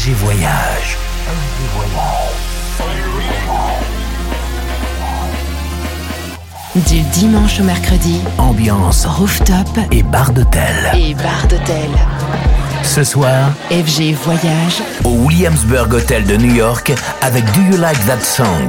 FG Voyage. Du dimanche au mercredi, Ambiance rooftop et bar d'hôtel. et bar d'hôtel. Ce soir, FG Voyage, au Williamsburg Hotel de New York avec Do You Like That Song?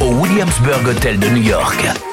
Au Williamsburg Hotel de New York.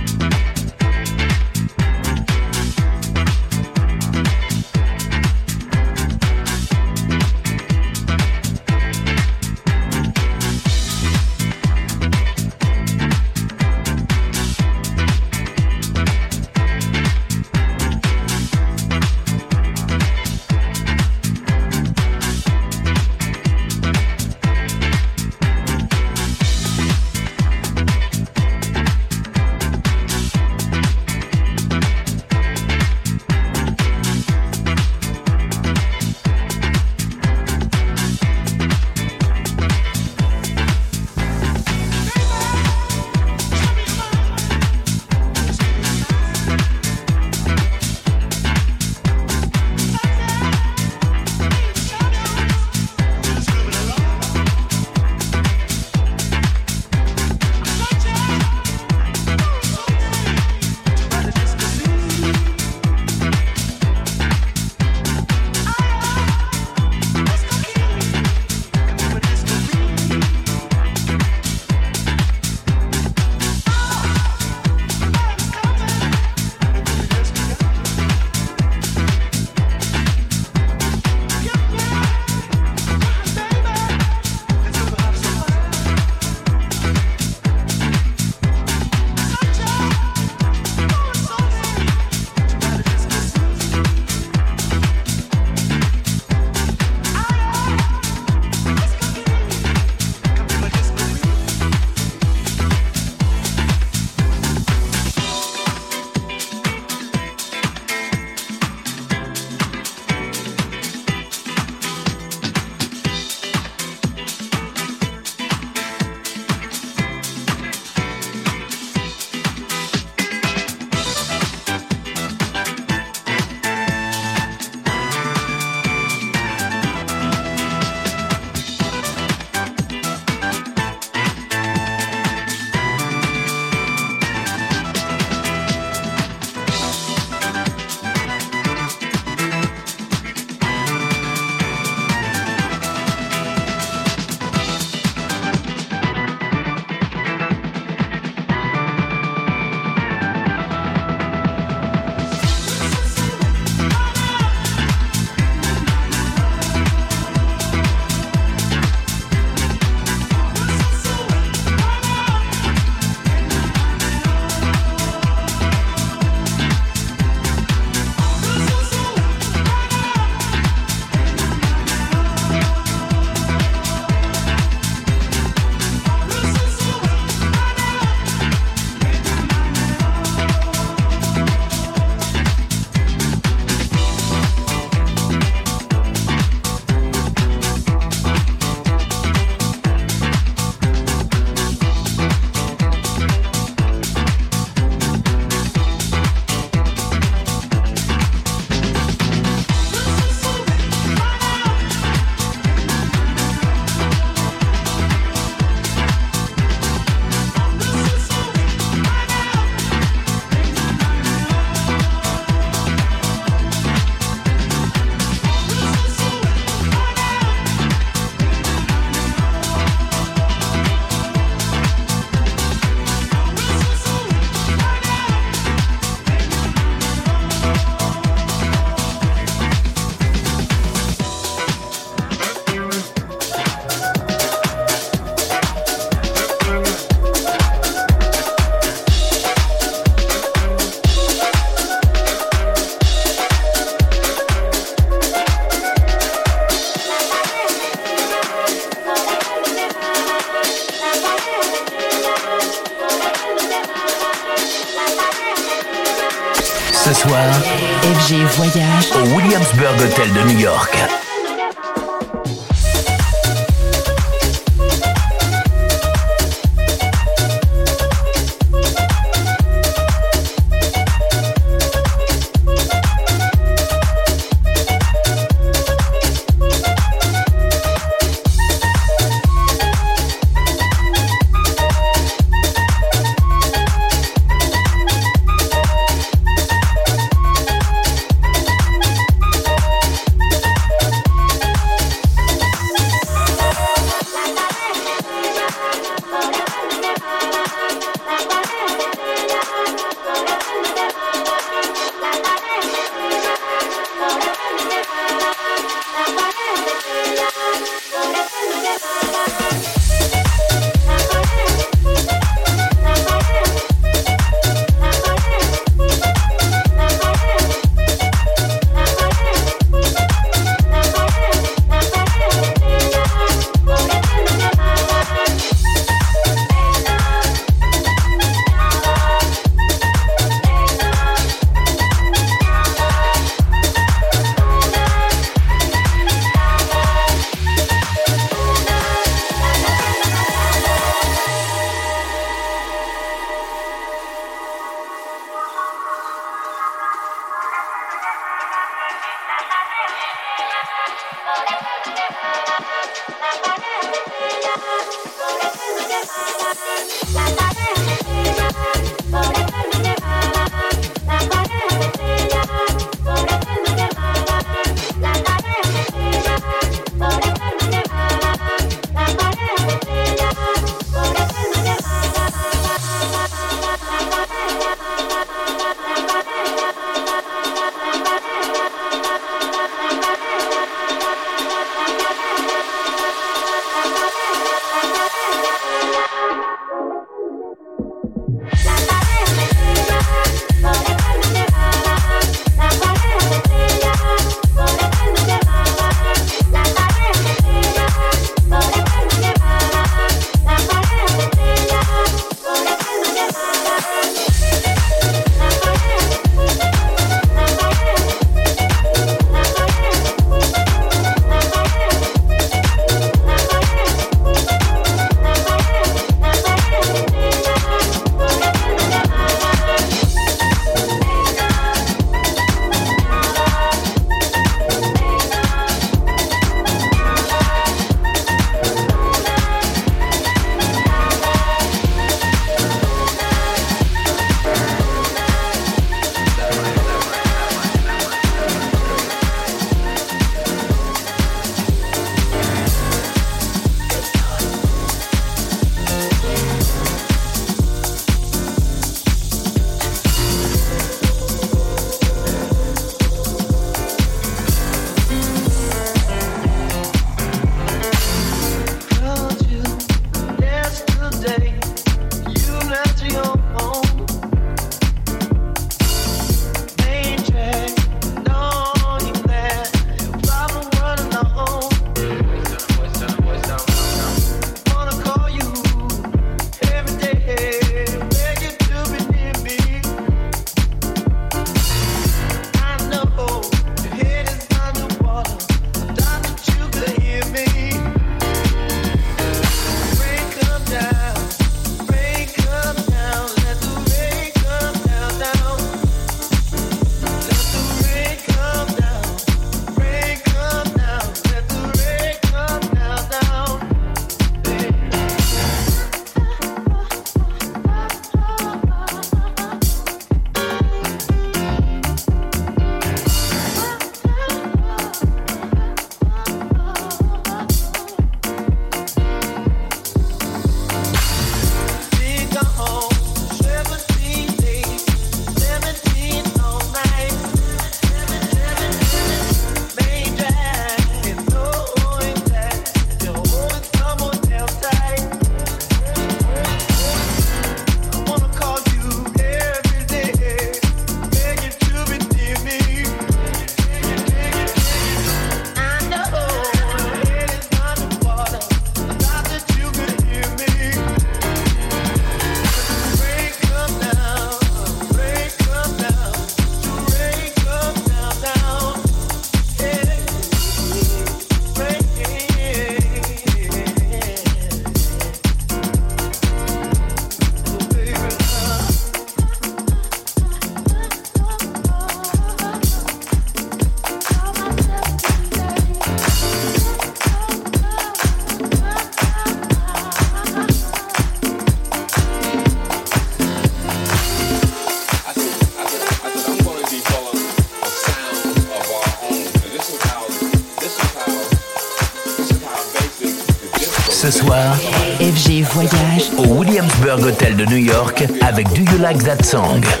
New York avec Do You Like That Song?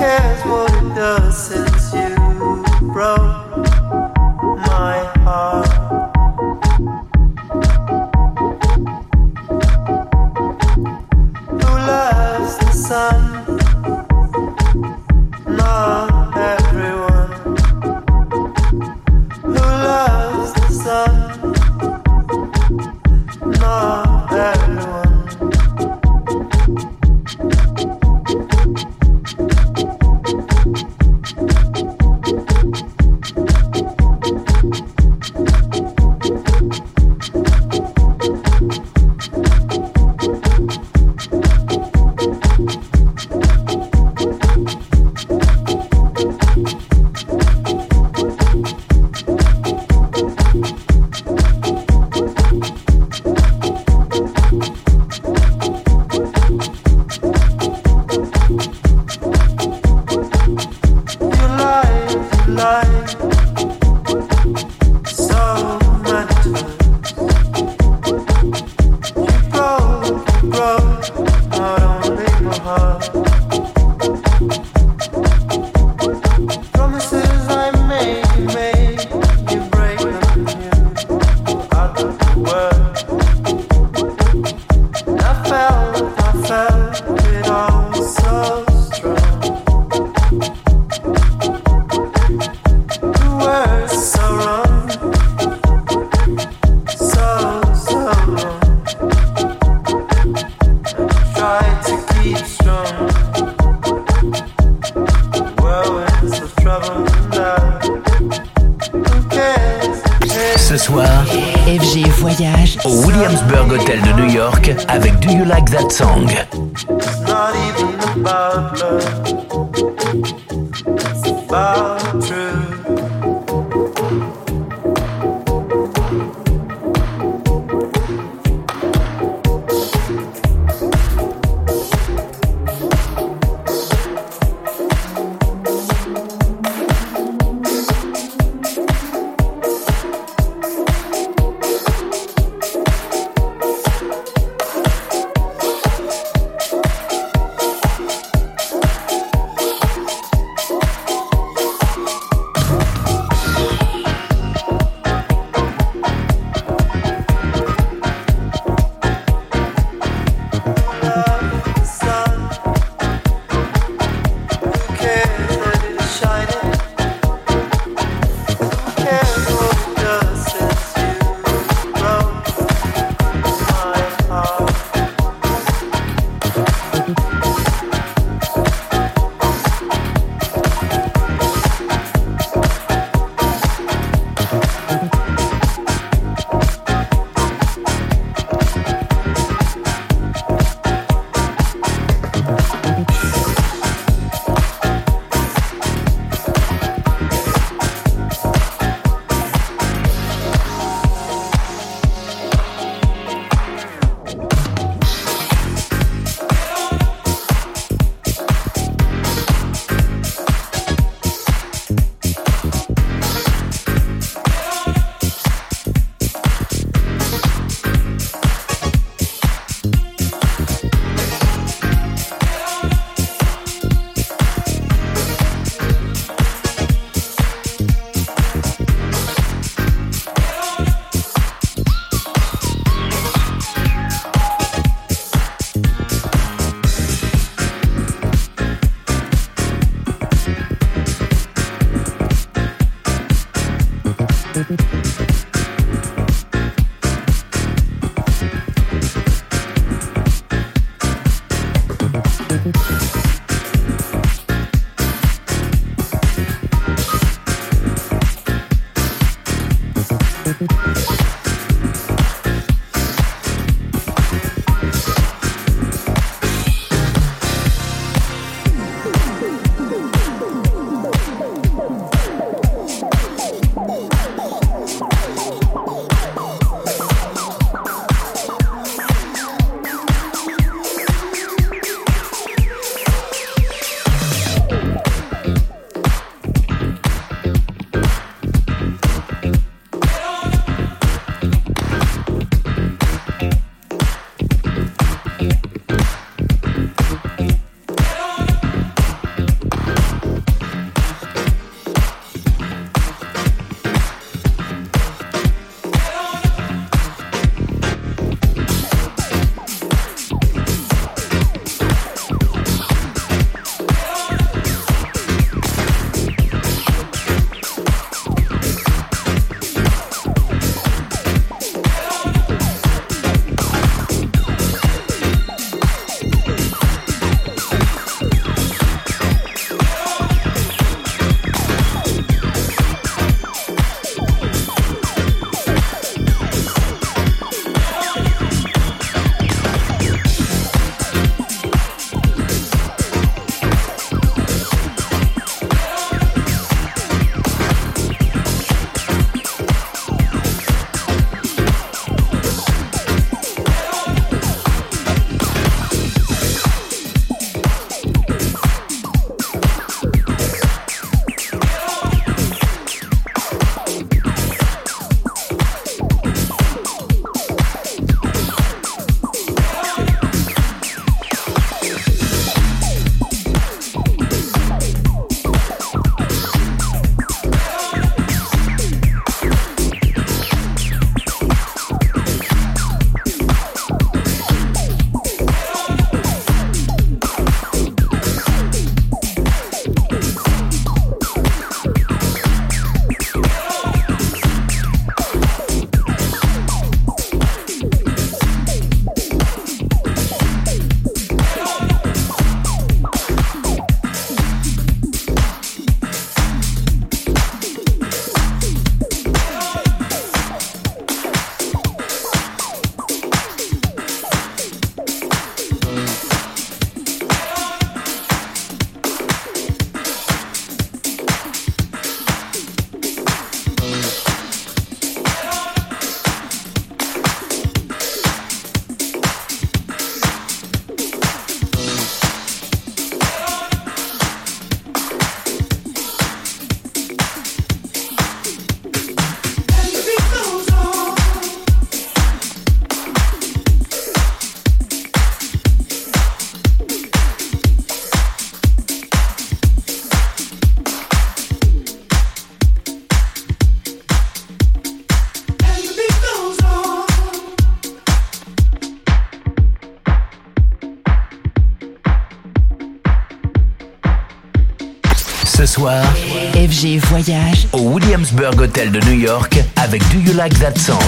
cares what it does since you broke? au Williamsburg Hotel de New York avec Do You Like That Song? FG Voyage. Au Williamsburg Hotel de New York avec Do You Like That Song?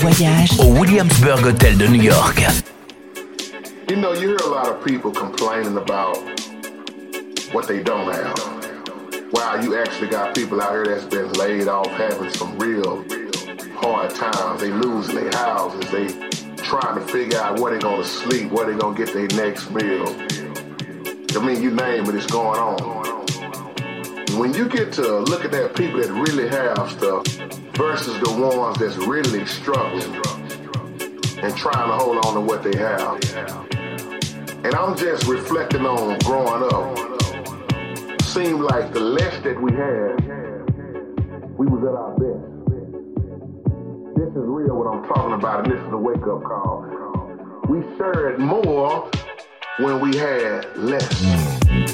voyage au Williamsburg Hotel de New York. You know, you hear a lot of people complaining about what they don't have. Wow, you actually got people out here that's been laid off having some real hard times. They losing their houses. They trying to figure out where they're gonna sleep, where they're gonna get their next meal. I mean, you name it, it's going on. When you get to look at that people that really have stuff, versus the ones that's really struggling and trying to hold on to what they have. And I'm just reflecting on growing up. Seemed like the less that we had, we was at our best. This is real what I'm talking about, and this is a wake-up call. We shared more when we had less.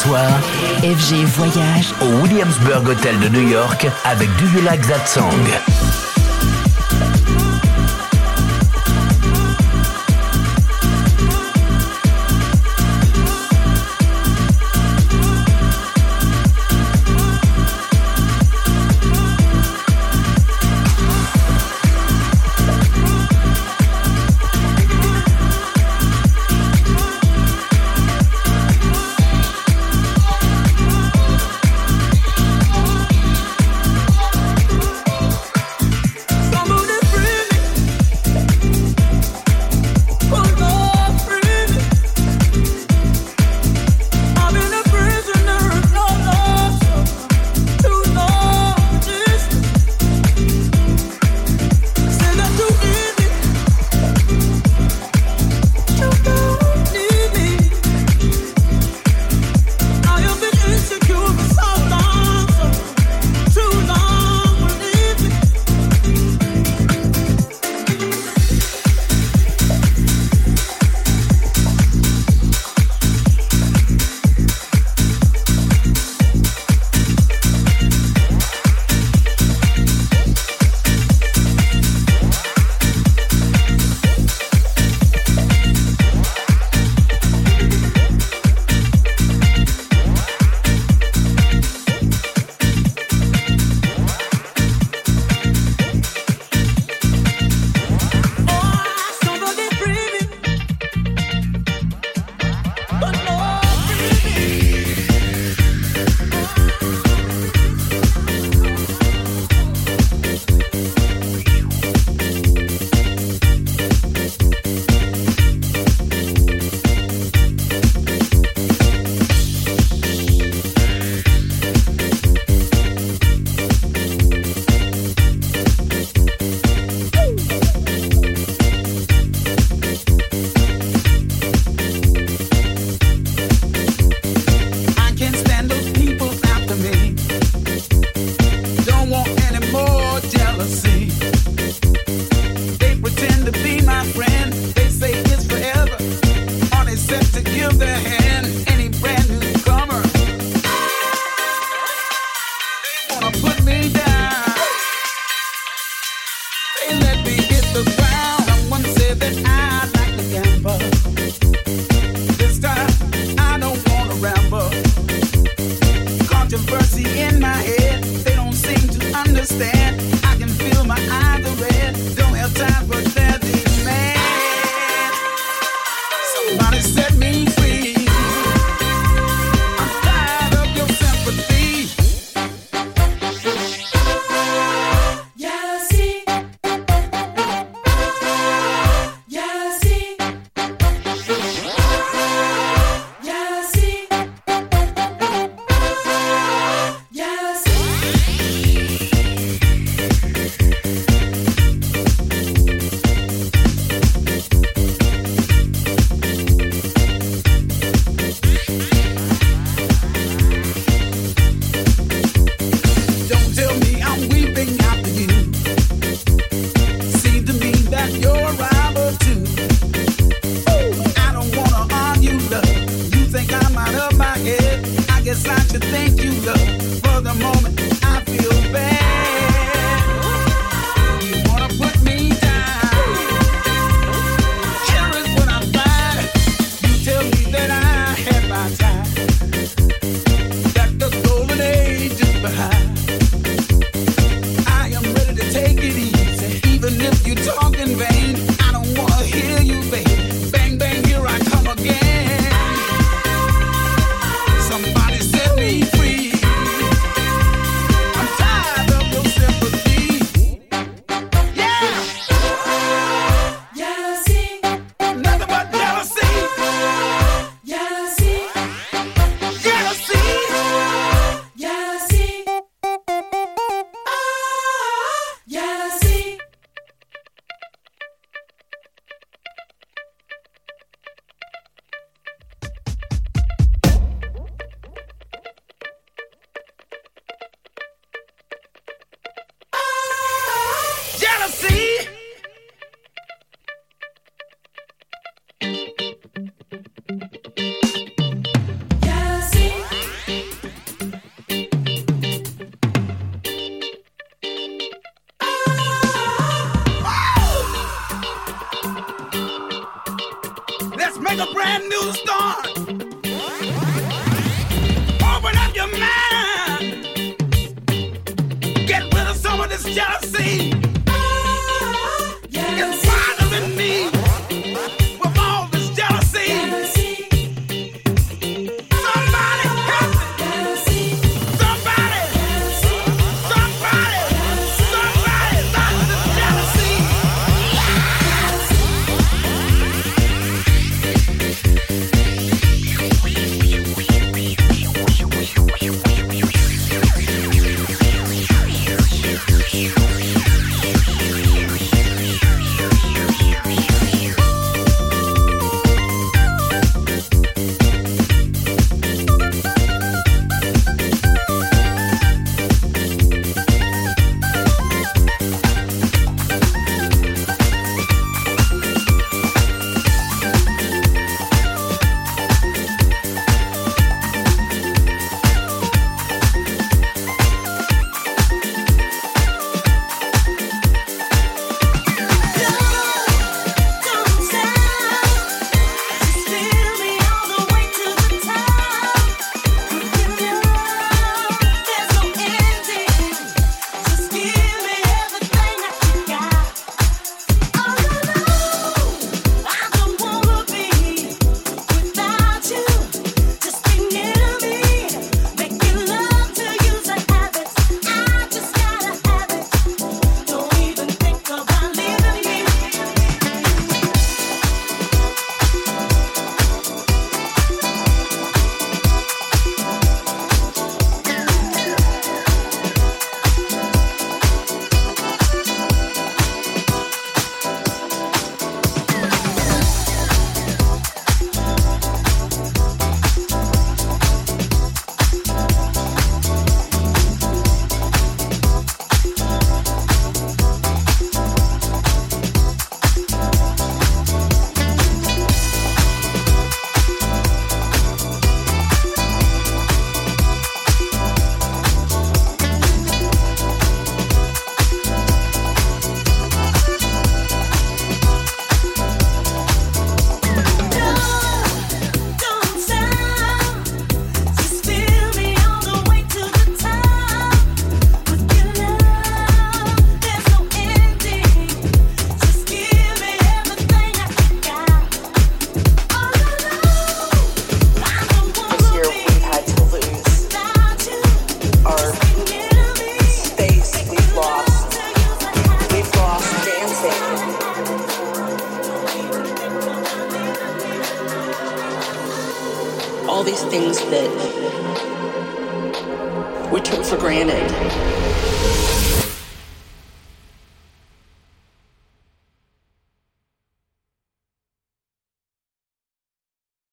Soir. FG Voyage. Au Williamsburg Hotel de New York avec Do You Like That Song understand. I can feel my eyes are red. Don't have time for that.